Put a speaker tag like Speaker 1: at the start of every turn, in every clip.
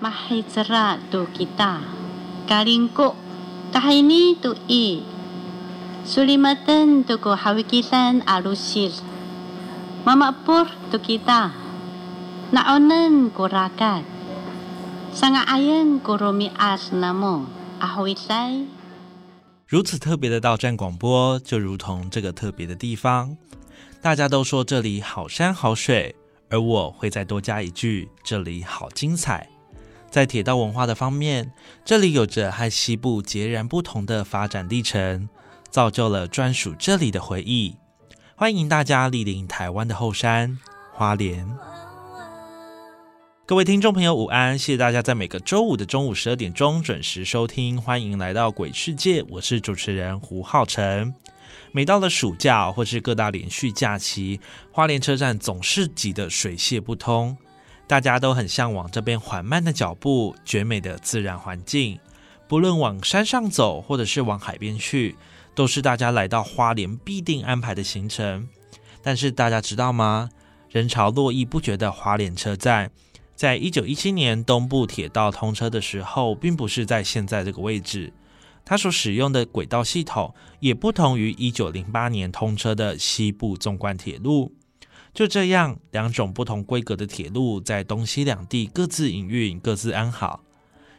Speaker 1: Mahitera tu kita, kalingko tahini tu i, sulimatan tu ko hawikitan alusil, mamapur tu kita, naonan ko rakat, sanga ayan ko romi as namo, ahoisay.
Speaker 2: 如此特别的到站广播，就如同这个特别的地方。大家都说这里好山好水，而我会再多加一句：这里好精彩。在铁道文化的方面，这里有着和西部截然不同的发展历程，造就了专属这里的回忆。欢迎大家莅临台湾的后山花莲。各位听众朋友，午安！谢谢大家在每个周五的中午十二点钟准时收听，欢迎来到鬼世界，我是主持人胡浩辰。每到了暑假或是各大连续假期，花莲车站总是挤得水泄不通。大家都很向往这边缓慢的脚步、绝美的自然环境。不论往山上走，或者是往海边去，都是大家来到花莲必定安排的行程。但是大家知道吗？人潮络绎不绝的花莲车站，在一九一七年东部铁道通车的时候，并不是在现在这个位置。它所使用的轨道系统也不同于一九零八年通车的西部纵贯铁路。就这样，两种不同规格的铁路在东西两地各自营运、各自安好。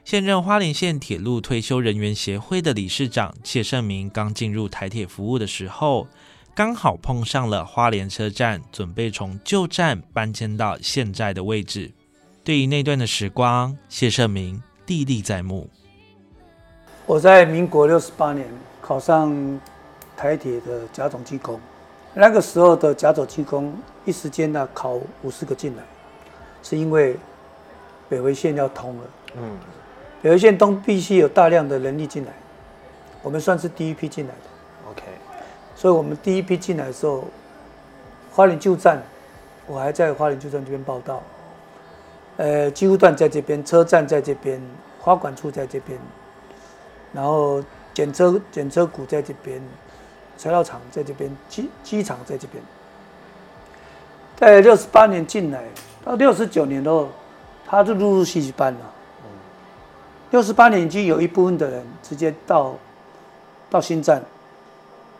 Speaker 2: 现任花莲县铁路退休人员协会的理事长谢胜明刚进入台铁服务的时候，刚好碰上了花莲车站准备从旧站搬迁到现在的位置。对于那段的时光，谢胜明历历在目。
Speaker 3: 我在民国六十八年考上台铁的甲种技工。那个时候的甲走技工一时间呢考五十个进来，是因为北回线要通了。嗯，北回线东必须有大量的人力进来，我们算是第一批进来的。
Speaker 4: OK，
Speaker 3: 所以我们第一批进来的时候，花莲旧站，我还在花莲旧站这边报道。呃，机务段在这边，车站在这边，花管处在这边，然后检车检车股在这边。材料厂在这边，机机场在这边。在六十八年进来，到六十九年后，他就陆陆续续搬了。六十八年已经有一部分的人直接到到新站，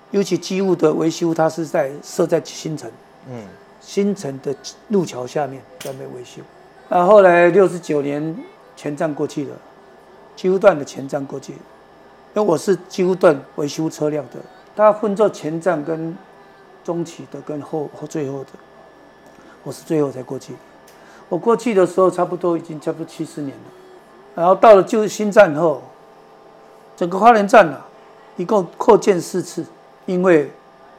Speaker 3: 尤其机务的维修，它是在设在新城。嗯，新城的路桥下面在那维修。那后来六十九年前站过去了，机务段的前站过去，因为我是机务段维修车辆的。他分做前站跟中期的跟后后最后的，我是最后才过去。我过去的时候差不多已经差不多七十年了。然后到了旧新站后，整个花莲站啊，一共扩建四次，因为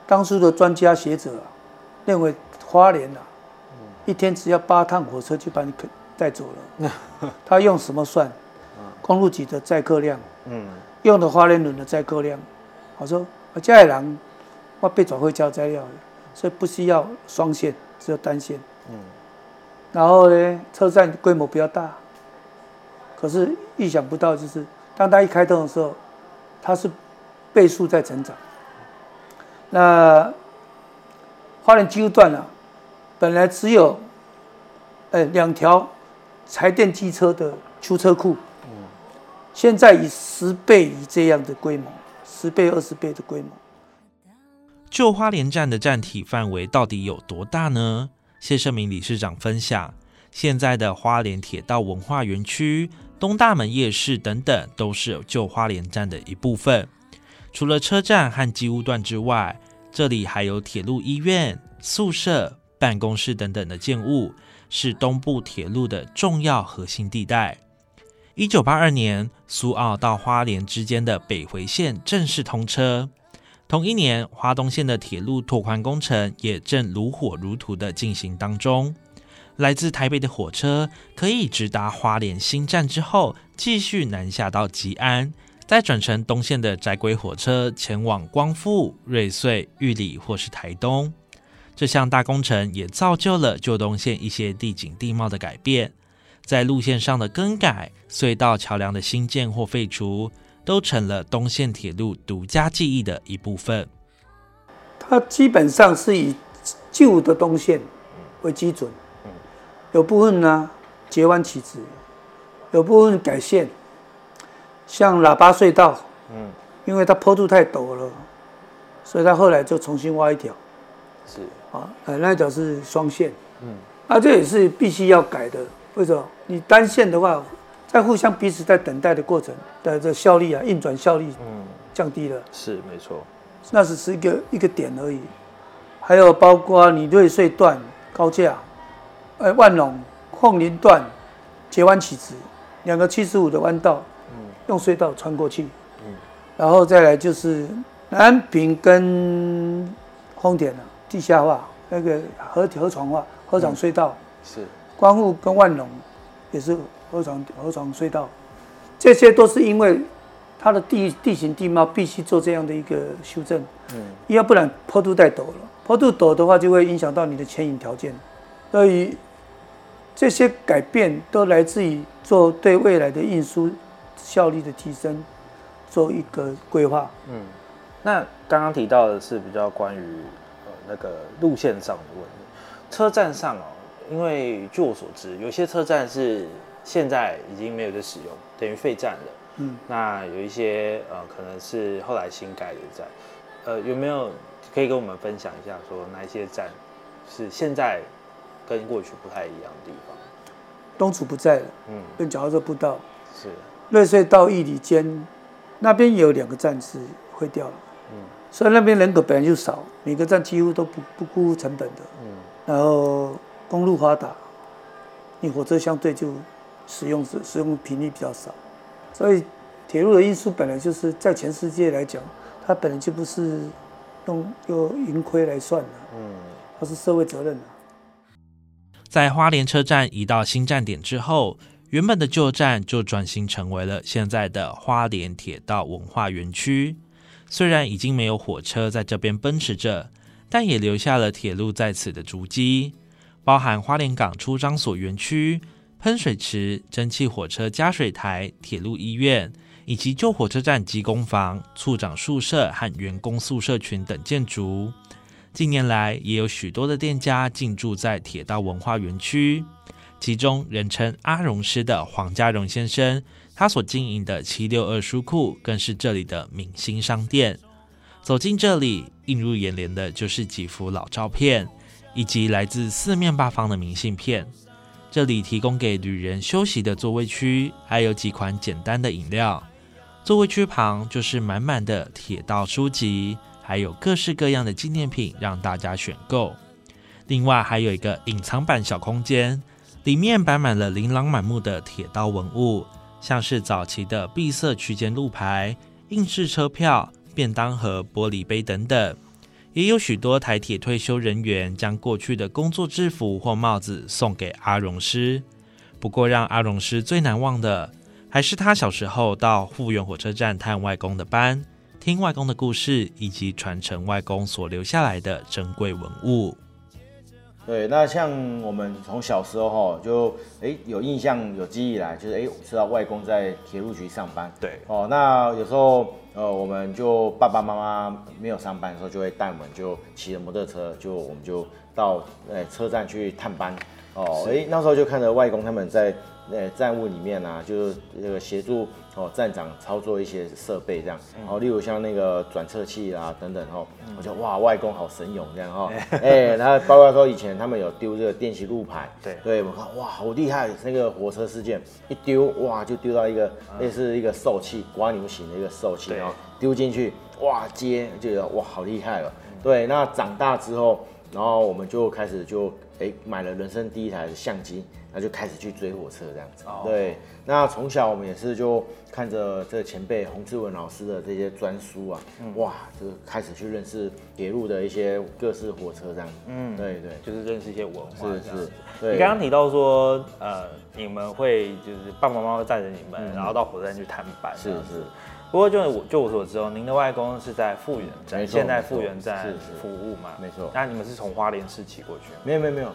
Speaker 3: 当初的专家学者啊，认为花莲啊，一天只要八趟火车就把你带走了。他用什么算？公路局的载客量，嗯，用的花莲轮的载客量，我说。我家里人，我被转会交材料的，所以不需要双线，只有单线。嗯。然后呢，车站规模比较大，可是意想不到，就是当它一开通的时候，它是倍数在成长。那花莲机务段啊，本来只有，呃，两条柴电机车的出车库，嗯，现在以十倍以这样的规模。十倍、二十倍的规模。
Speaker 2: 旧花莲站的站体范围到底有多大呢？谢胜明理事长分享，现在的花莲铁道文化园区、东大门夜市等等，都是旧花莲站的一部分。除了车站和机务段之外，这里还有铁路医院、宿舍、办公室等等的建物，是东部铁路的重要核心地带。一九八二年，苏澳到花莲之间的北回线正式通车。同一年，花东线的铁路拓宽工程也正如火如荼的进行当中。来自台北的火车可以直达花莲新站之后，继续南下到吉安。再转乘东线的窄轨火车前往光复、瑞穗、玉里或是台东，这项大工程也造就了旧东线一些地景地貌的改变，在路线上的更改、隧道、桥梁的新建或废除，都成了东线铁路独家记忆的一部分。
Speaker 3: 它基本上是以旧的东线为基准，有部分呢截弯起直，有部分改线。像喇叭隧道，嗯，因为它坡度太陡了，所以它后来就重新挖一条，
Speaker 4: 是
Speaker 3: 啊，呃，那条是双线，嗯，那这也是必须要改的。为什么？你单线的话，在互相彼此在等待的过程的这效率啊，运转效率，嗯，降低了，
Speaker 4: 是没错，
Speaker 3: 那只是一个一个点而已。还有包括你瑞穗段高架，呃，万隆凤林段截弯起直，两个七十五的弯道。用隧道穿过去，嗯，然后再来就是南平跟丰田啊，地下化那个河河床化河床隧道。
Speaker 4: 是，
Speaker 3: 光复跟万隆也是河床河床隧道，这些都是因为它的地地形地貌必须做这样的一个修正，嗯，要不然坡度太陡了，坡度陡的话就会影响到你的牵引条件，所以这些改变都来自于做对未来的运输。效率的提升，做一个规划。
Speaker 4: 嗯，那刚刚提到的是比较关于呃那个路线上的问题。车站上哦，因为据我所知，有些车站是现在已经没有在使用，等于废站了。嗯，那有一些呃可能是后来新盖的站，呃有没有可以跟我们分享一下，说哪一些站是现在跟过去不太一样的地方？
Speaker 3: 东楚不在了，嗯，跟脚踏车步道。
Speaker 4: 是。
Speaker 3: 瑞穗到义里间，那边有两个站是会掉了，嗯，所以那边人口本来就少，每个站几乎都不不顾成本的，嗯，然后公路发达，你火车相对就使用使使用频率比较少，所以铁路的运输本来就是在全世界来讲，它本来就不是用用盈亏来算的，嗯，它是社会责任的。
Speaker 2: 在花莲车站移到新站点之后。原本的旧站就转型成为了现在的花莲铁道文化园区。虽然已经没有火车在这边奔驰着，但也留下了铁路在此的足迹，包含花莲港出张所园区、喷水池、蒸汽火车加水台、铁路医院，以及旧火车站机工房、处长宿舍和员工宿舍群等建筑。近年来，也有许多的店家进驻在铁道文化园区。其中人称阿荣师的黄家荣先生，他所经营的七六二书库更是这里的明星商店。走进这里，映入眼帘的就是几幅老照片，以及来自四面八方的明信片。这里提供给旅人休息的座位区，还有几款简单的饮料。座位区旁就是满满的铁道书籍，还有各式各样的纪念品让大家选购。另外还有一个隐藏版小空间。里面摆满了琳琅满目的铁道文物，像是早期的闭塞区间路牌、硬式车票、便当盒、玻璃杯等等，也有许多台铁退休人员将过去的工作制服或帽子送给阿荣师。不过，让阿荣师最难忘的，还是他小时候到富源火车站探外公的班，听外公的故事，以及传承外公所留下来的珍贵文物。
Speaker 5: 对，那像我们从小时候哈，就哎有印象、有记忆来，就是哎知道外公在铁路局上班。
Speaker 4: 对，
Speaker 5: 哦，那有时候呃，我们就爸爸妈妈没有上班的时候，就会带我们就骑着摩托车，就我们就到呃车站去探班。哦，哎，那时候就看着外公他们在呃站务里面啊，就是这个协助哦站长操作一些设备这样，然后例如像那个转测器啊等等哦，我觉得哇外公好神勇这样哈，哎，然后包括说以前他们有丢这个电息路牌，
Speaker 4: 对。
Speaker 5: 对，我看哇好厉害，那个火车事件一丢哇就丢到一个类似一个受气刮牛型的一个受气，
Speaker 4: 对
Speaker 5: 然后丢进去哇接就觉得哇好厉害了，对，那长大之后。然后我们就开始就哎买了人生第一台的相机，那就开始去追火车这样子。
Speaker 4: 哦
Speaker 5: 对，那从小我们也是就看着这个前辈洪志文老师的这些专书啊，
Speaker 4: 嗯
Speaker 5: 哇，就开始去认识铁路的一些各式火车这样子。
Speaker 4: 嗯
Speaker 5: 对对，
Speaker 4: 就是认识一些文化
Speaker 5: 是是。，对。
Speaker 4: 你刚刚提到说，呃，你们会就是爸爸妈妈会带着你们，
Speaker 5: 嗯
Speaker 4: 然后到火车站去探班，
Speaker 5: 是是。
Speaker 4: 不过就我就我所知哦，您的外公是在复原站，现在
Speaker 5: 没错
Speaker 4: 复原站服务嘛？
Speaker 5: 没错
Speaker 4: 那你们是从花莲市骑过去？
Speaker 5: 没有没有没有，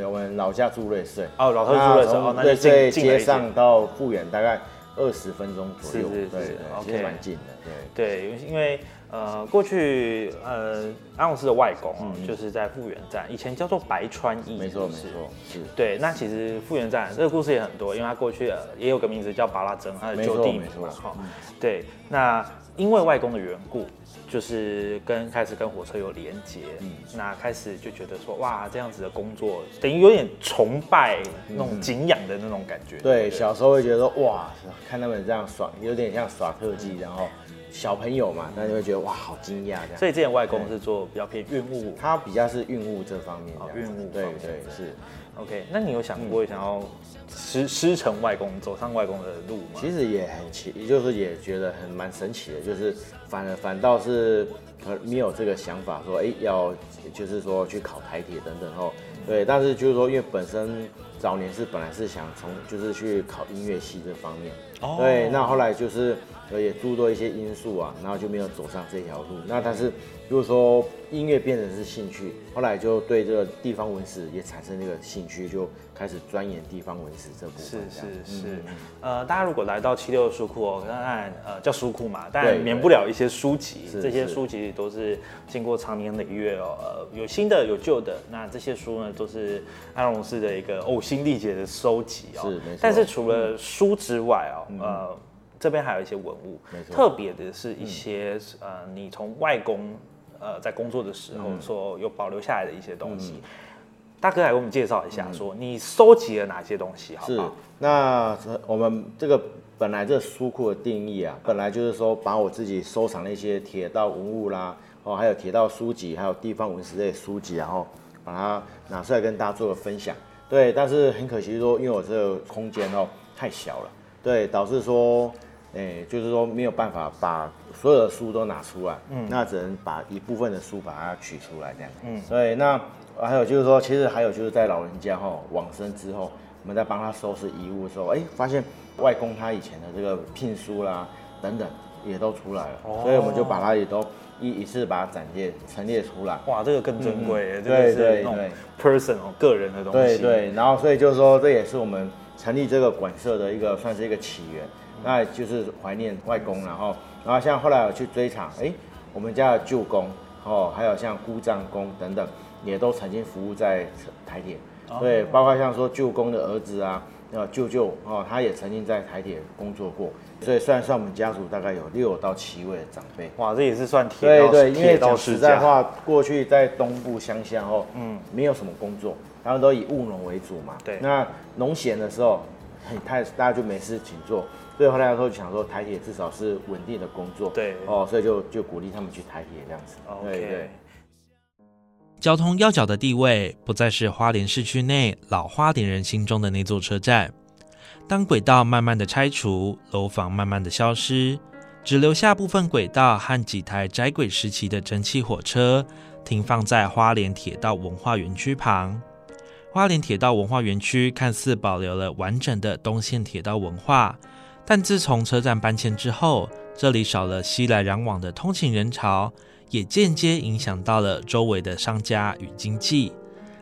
Speaker 5: 呃我们老家住瑞穗。
Speaker 4: 哦，老家住的时候，
Speaker 5: 从
Speaker 4: 哦那就
Speaker 5: 瑞穗
Speaker 4: 近近了一些
Speaker 5: 街上到复原大概二十分钟左右，对对，其实
Speaker 4: OK
Speaker 5: 蛮近的，对。
Speaker 4: 对，因为呃，过去呃，阿勇斯的外公哦，
Speaker 5: 嗯
Speaker 4: 就是在复原站，以前叫做白川驿，
Speaker 5: 没错没错，是。
Speaker 4: 对，那其实复原站这个故事也很多，因为他过去呃也有个名字叫巴拉珍，他的
Speaker 5: 没
Speaker 4: 旧地名嘛，哈。对，那因为外公的缘故，就是跟开始跟火车有连接，
Speaker 5: 嗯
Speaker 4: 那开始就觉得说哇，这样子的工作等于有点崇拜那种敬仰的那种感觉。
Speaker 5: 嗯对，
Speaker 4: 不
Speaker 5: 小时候会觉得说哇，看他们这样耍，有点像耍特技，然后小朋友嘛，那就会觉得哇，好惊讶这样。
Speaker 4: 所以之前外公是做比较偏运物
Speaker 5: 他比较是运物这方面
Speaker 4: 哦
Speaker 5: 这样子，
Speaker 4: 运务
Speaker 5: 对对是。
Speaker 4: OK，那你有想过想要师师承外公，走上外公的路吗？
Speaker 5: 其实也很奇，也就是也觉得很蛮神奇的，就是反而反倒是呃没有这个想法说，哎、要就是说去考台铁等等哦，对，但是就是说，因为本身早年是本来是想从就是去考音乐系这方面，
Speaker 4: 哦。
Speaker 5: 对，那后来就是呃也诸多一些因素啊，然后就没有走上这条路。那但是如果说音乐变成是兴趣，后来就对这个地方文史也产生这个兴趣，就开始钻研地方文史这部分。
Speaker 4: 是是
Speaker 5: 嗯，
Speaker 4: 呃，大家如果来到七六书库哦，当然呃叫书库嘛，当然免不了一些书籍，
Speaker 5: 是
Speaker 4: 这些书籍都是经过长年累月哦，呃有新的有旧的，那这些书呢都是安荣师的一个呕心力竭的收集哦。
Speaker 5: 是没错
Speaker 4: 但是除了书之外哦，呃。这边还有一些文物
Speaker 5: 没，错
Speaker 4: 特别的是一些、呃，你从外公呃在工作的时候所有保留下来的一些东西。大哥来给我们介绍一下，说你收集了哪些东西，好不
Speaker 5: 是
Speaker 4: 好？，
Speaker 5: 那我们这个本来这书库的定义啊，本来就是说把我自己收藏的一些铁道文物啦，哦，还有铁道书籍，还有地方文史类书籍，然后把它拿出来跟大家做个分享。对，但是很可惜说，因为我这个空间哦太小了，对，导致说，哎、就是说没有办法把所有的书都拿出来，嗯，那只能把一部分的书把它取出来这样，嗯，对，那还有就是说，其实还有就是在老人家哈、往生之后，我们在帮他收拾遗物的时候，哎、发现外公他以前的这个聘书啦等等也都出来了，所以我们就把它也都一一次把它展列陈列出来。
Speaker 4: 哇，这个更珍贵耶，
Speaker 5: 嗯
Speaker 4: 这个是
Speaker 5: 对对
Speaker 4: 那种
Speaker 5: 对。
Speaker 4: personal 个人的东西。
Speaker 5: 对对，然后所以就是说，这也是我们成立这个馆舍的一个算是一个起源，那就是怀念外公，然后然后像后来我去追查，哎，我们家的舅公哦，还有像姑丈公等等，也都曾经服务在台铁，对，包括像说舅公的儿子啊，呃舅舅哦，他也曾经在台铁工作过，所以算算我们家族大概有六到七位的长辈。
Speaker 4: 哇，这也是算铁道
Speaker 5: 对对，因为讲。实在话，过去在东部乡下哦，嗯，没有什么工作，他们都以务农为主嘛。
Speaker 4: 对
Speaker 5: 那农闲的时候，太大家就没事情做，所以后来的时候就想说，台铁至少是稳定的工作。
Speaker 4: 对
Speaker 5: 哦，所以就就鼓励他们去台铁这样子。对对。
Speaker 2: 交通要角的地位不再是花莲市区内老花莲人心中的那座车站。当轨道慢慢的拆除，楼房慢慢的消失，只留下部分轨道和几台窄轨时期的蒸汽火车停放在花莲铁道文化园区旁。花莲铁道文化园区看似保留了完整的东线铁道文化，但自从车站搬迁之后，这里少了熙来攘往的通勤人潮，也间接影响到了周围的商家与经济。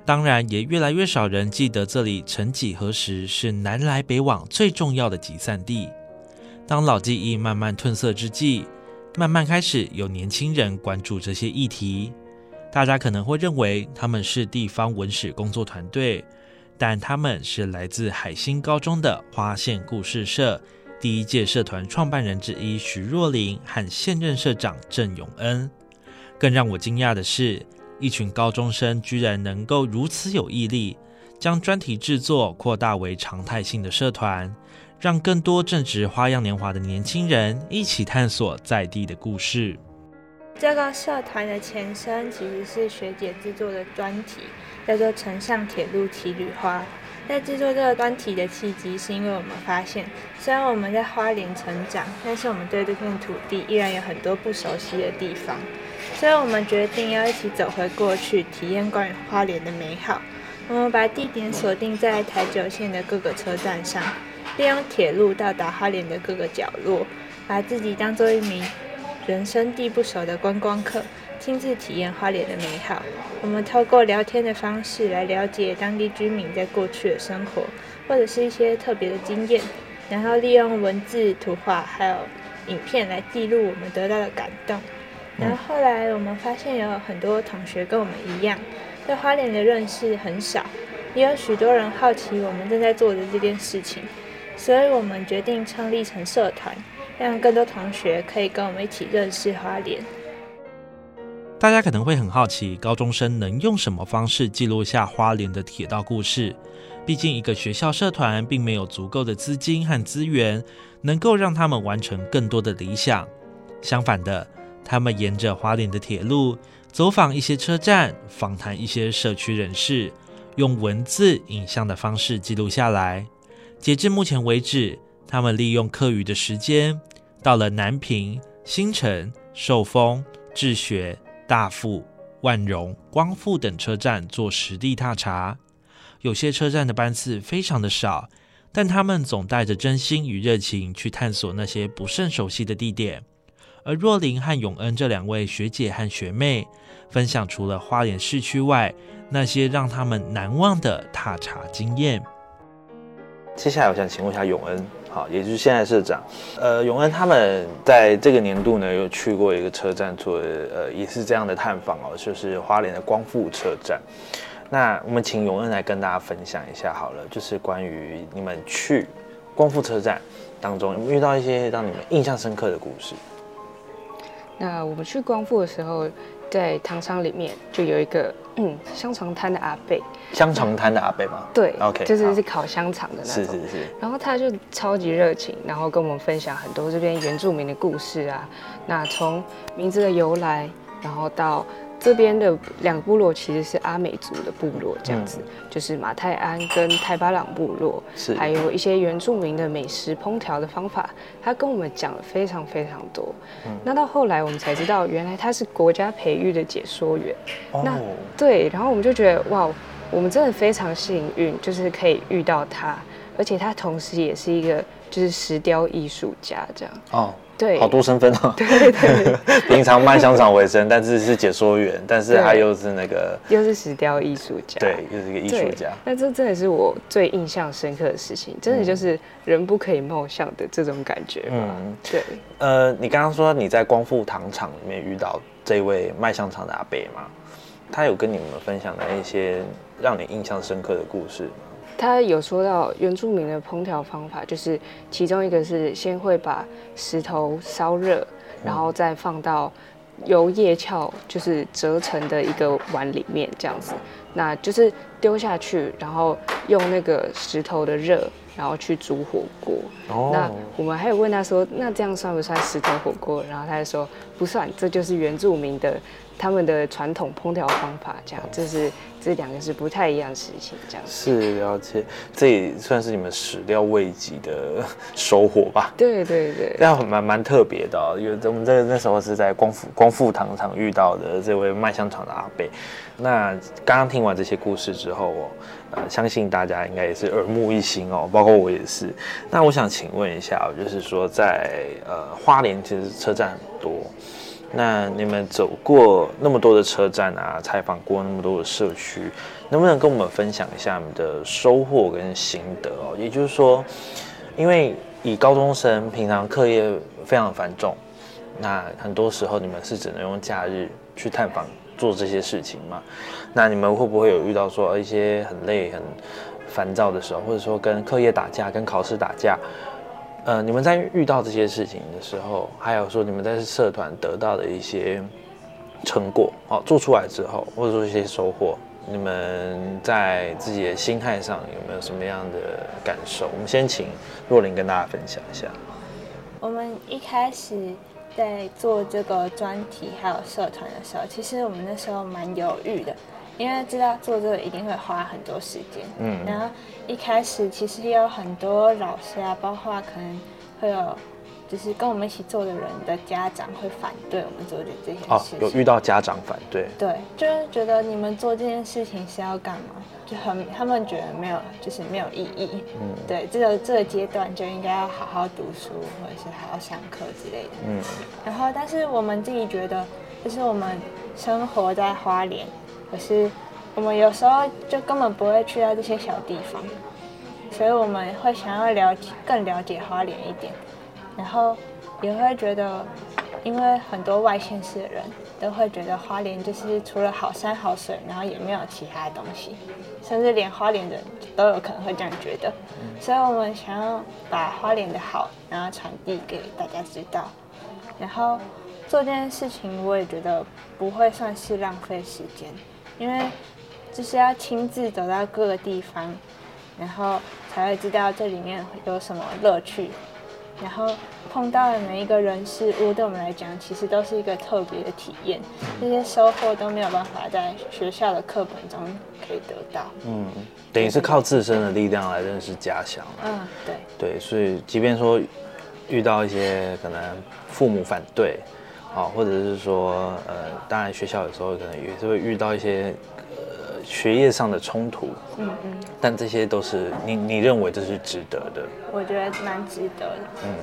Speaker 2: 当然，也越来越少人记得这里曾几何时是南来北往最重要的集散地。当老记忆慢慢褪色之际，慢慢开始有年轻人关注这些议题。大家可能会认为他们是地方文史工作团队，但他们是来自海星高中的花县故事社第一届社团创办人之一徐若琳和现任社长郑永恩。更让我惊讶的是，一群高中生居然能够如此有毅力，将专题制作扩大为常态性的社团，让更多正值花样年华的年轻人一起探索在地的故事。
Speaker 6: 这个社团的前身其实是学姐制作的专题，叫做“城上铁路骑旅花”。在制作这个专题的契机，是因为我们发现，虽然我们在花莲成长，但是我们对这片土地依然有很多不熟悉的地方。所以我们决定要一起走回过去，体验关于花莲的美好。我们把地点锁定在台九线的各个车站上，利用铁路到达花莲的各个角落，把自己当做一名人生地不熟的观光客。亲自体验花莲的美好。我们透过聊天的方式来了解当地居民在过去的生活，或者是一些特别的经验，然后利用文字、图画还有影片来记录我们得到的感动。然后后来我们发现有很多同学跟我们一样，对花莲的认识很少，也有许多人好奇我们正在做的这件事情，所以我们决定创立成社团，让更多同学可以跟我们一起认识花莲。
Speaker 2: 大家可能会很好奇，高中生能用什么方式记录下花莲的铁道故事？毕竟一个学校社团并没有足够的资金和资源，能够让他们完成更多的理想。相反的，他们沿着花莲的铁路，走访一些车站，访谈一些社区人士，用文字、影像的方式记录下来。截至目前为止，他们利用课余的时间，到了南平、新城、寿丰、智学。大富、万荣、光复等车站做实地踏查，有些车站的班次非常的少，但他们总带着真心与热情去探索那些不甚熟悉的地点。而若琳和永恩这两位学姐和学妹，分享除了花莲市区外那些让他们难忘的踏查经验。
Speaker 4: 接下来，我想请问一下永恩。好，也就是现在社长，呃，永恩他们在这个年度呢，有去过一个车站做，呃，也是这样的探访哦，就是花莲的光复车站。那我们请永恩来跟大家分享一下好了，就是关于你们去光复车站当中，有没有遇到一些让你们印象深刻的故事？
Speaker 7: 那我们去光复的时候。在糖厂里面就有一个嗯香肠摊的阿贝，
Speaker 4: 香肠摊的阿贝吗？
Speaker 7: 对
Speaker 4: ，OK，
Speaker 7: 就是是烤香肠的那
Speaker 4: 种。是是是。
Speaker 7: 然后他就超级热情，然后跟我们分享很多这边原住民的故事啊。那从名字的由来，然后到。这边的两个部落其实是阿美族的部落，这样子就是马泰安跟泰巴朗部落，
Speaker 4: 是
Speaker 7: 还有一些原住民的美食烹调的方法，他跟我们讲了非常非常多。那到后来我们才知道，原来他是国家培育的解说员。那对，然后我们就觉得哇，我们真的非常幸运，就是可以遇到他，而且他同时也是一个就是石雕艺术家这样。哦。对，
Speaker 4: 好多身份哦。
Speaker 7: 对对对，
Speaker 4: 平常卖香肠为生，但是是解说员，但是他又是那个，
Speaker 7: 又是石雕艺术家，
Speaker 4: 对，又是一个艺术家。
Speaker 7: 那这真的是我最印象深刻的事情，真的就是人不可以貌相的这种感觉。嗯，对。
Speaker 4: 呃，你刚刚说你在光复糖厂里面遇到这位卖香肠的阿伯吗？他有跟你们分享的一些让你印象深刻的故事吗？
Speaker 7: 他有说到原住民的烹调方法，就是其中一个是先会把石头烧热，然后再放到由叶鞘就是折成的一个碗里面，这样子，那就是丢下去，然后用那个石头的热，然后去煮火锅。哦那我们还有问他说，那这样算不算石头火锅？然后他就说不算，这就是原住民的。他们的传统烹调方法，这样，这是这两个是不太一样的事情，这样
Speaker 4: 是了解，这也算是你们始料未及的收获吧？
Speaker 7: 对对对，
Speaker 4: 这样蛮蛮特别的，因为我们这个那时候是在光复光复糖厂遇到的这位卖香肠的阿贝。那刚刚听完这些故事之后，我呃相信大家应该也是耳目一新哦，包括我也是。那我想请问一下，就是说在呃花莲其实车站很多。那你们走过那么多的车站啊，采访过那么多的社区，能不能跟我们分享一下你们的收获跟心得哦？也就是说，因为以高中生平常课业非常繁重，那很多时候你们是只能用假日去探访做这些事情嘛。那你们会不会有遇到说一些很累、很烦躁的时候，或者说跟课业打架、跟考试打架？呃，你们在遇到这些事情的时候，还有说你们在社团得到的一些成果，哦，做出来之后，或者说一些收获，你们在自己的心态上有没有什么样的感受？我们先请若琳跟大家分享一下。
Speaker 6: 我们一开始在做这个专题还有社团的时候，其实我们那时候蛮犹豫的，因为知道做这个一定会花很多时间。嗯，然后一开始其实也有很多老师啊，包括可能会有。就是跟我们一起做的人的家长会反对我们做的这些事情。
Speaker 4: 哦，有遇到家长反对。
Speaker 6: 对，就是觉得你们做这件事情是要干嘛？就很他们觉得没有，就是没有意义。嗯。对，这个这个阶段就应该要好好读书，或者是好好上课之类的。嗯。然后，但是我们自己觉得，就是我们生活在花莲，可是我们有时候就根本不会去到这些小地方，所以我们会想要了解更了解花莲一点。然后也会觉得，因为很多外县市的人都会觉得花莲就是除了好山好水，然后也没有其他的东西，甚至连花莲人都有可能会这样觉得。所以我们想要把花莲的好，然后传递给大家知道。然后做这件事情，我也觉得不会算是浪费时间，因为就是要亲自走到各个地方，然后才会知道这里面有什么乐趣。然后碰到的每一个人事物，对我们来讲，其实都是一个特别的体验。这些收获都没有办法在学校的课本中可以得到。嗯，
Speaker 4: 等于是靠自身的力量来认识家乡
Speaker 6: 嗯，对。
Speaker 4: 对，所以即便说遇到一些可能父母反对，啊，或者是说，呃，当然学校有时候可能也是会遇到一些。学业上的冲突，嗯嗯，但这些都是你你认为这是值得的？
Speaker 6: 我觉得蛮值得的。嗯，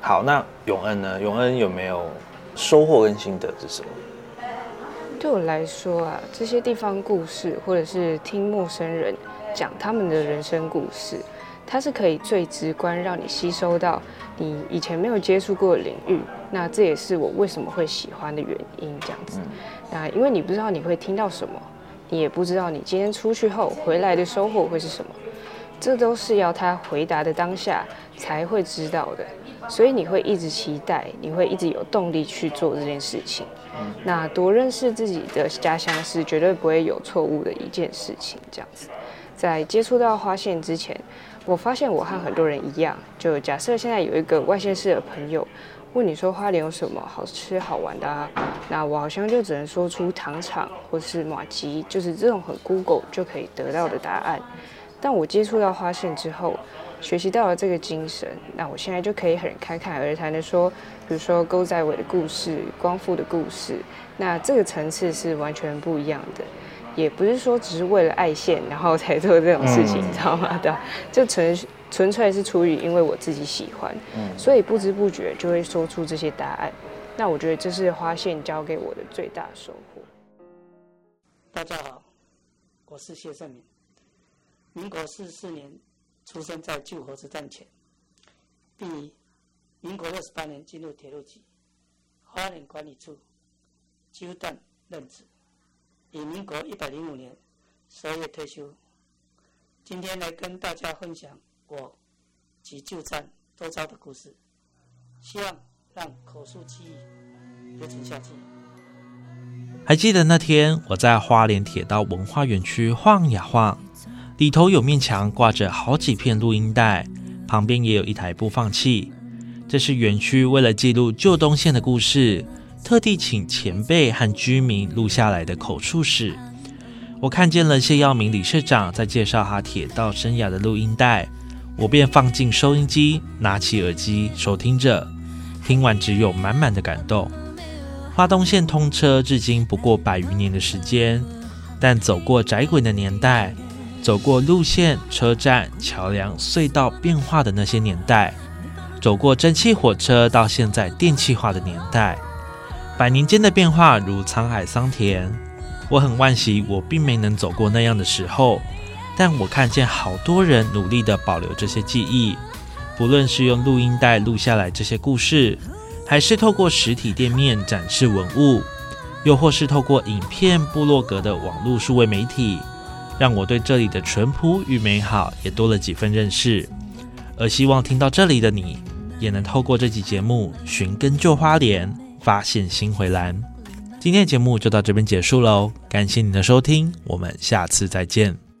Speaker 4: 好，那永恩呢？永恩有没有收获跟心得是什么？
Speaker 7: 对我来说啊，这些地方故事，或者是听陌生人讲他们的人生故事，它是可以最直观让你吸收到你以前没有接触过的领域。那这也是我为什么会喜欢的原因。这样子，那因为你不知道你会听到什么。你也不知道你今天出去后回来的收获会是什么，这都是要他回答的当下才会知道的，所以你会一直期待，你会一直有动力去做这件事情。那多认识自己的家乡是绝对不会有错误的一件事情。这样子，在接触到花县之前，我发现我和很多人一样，就假设现在有一个外县市的朋友。问你说花莲有什么好吃好玩的啊？那我好像就只能说出糖厂或是马吉，就是这种很 Google 就可以得到的答案。但我接触到花县之后，学习到了这个精神，那我现在就可以很侃侃而谈的说，比如说勾仔尾的故事、光复的故事，那这个层次是完全不一样的。也不是说只是为了爱线然后才做这种事情，你知道吗？对，就纯纯粹是出于因为我自己喜欢，所以不知不觉就会说出这些答案。那我觉得这是花县教给我的最大收获。
Speaker 3: 大家好，我是谢胜明，民国四十四年出生在旧河子站前，并于民国六十八年进入铁路局花莲管理处旧站任职。以民国一百零五年十二月退休，今天来跟大家分享我及旧站周遭的故事，希望让口述记忆留存下去。
Speaker 2: 还记得那天我在花莲铁道文化园区晃呀晃，里头有面墙挂着好几片录音带，旁边也有一台播放器。这是园区为了记录旧东线的故事。特地请前辈和居民录下来的口述史，我看见了谢耀明理事长在介绍他铁道生涯的录音带，我便放进收音机，拿起耳机收听着。听完只有满满的感动。花东线通车至今不过百余年的时间，但走过窄轨的年代，走过路线、车站、桥梁、隧道变化的那些年代，走过蒸汽火车到现在电气化的年代。百年间的变化如沧海桑田，我很惋惜我并没能走过那样的时候，但我看见好多人努力的保留这些记忆，不论是用录音带录下来这些故事，还是透过实体店面展示文物，又或是透过影片、部落格的网络数位媒体，让我对这里的淳朴与美好也多了几分认识。而希望听到这里的你，也能透过这集节目寻根救花莲，发现新回蓝。今天的节目就到这边结束喽，感谢你的收听，我们下次再见。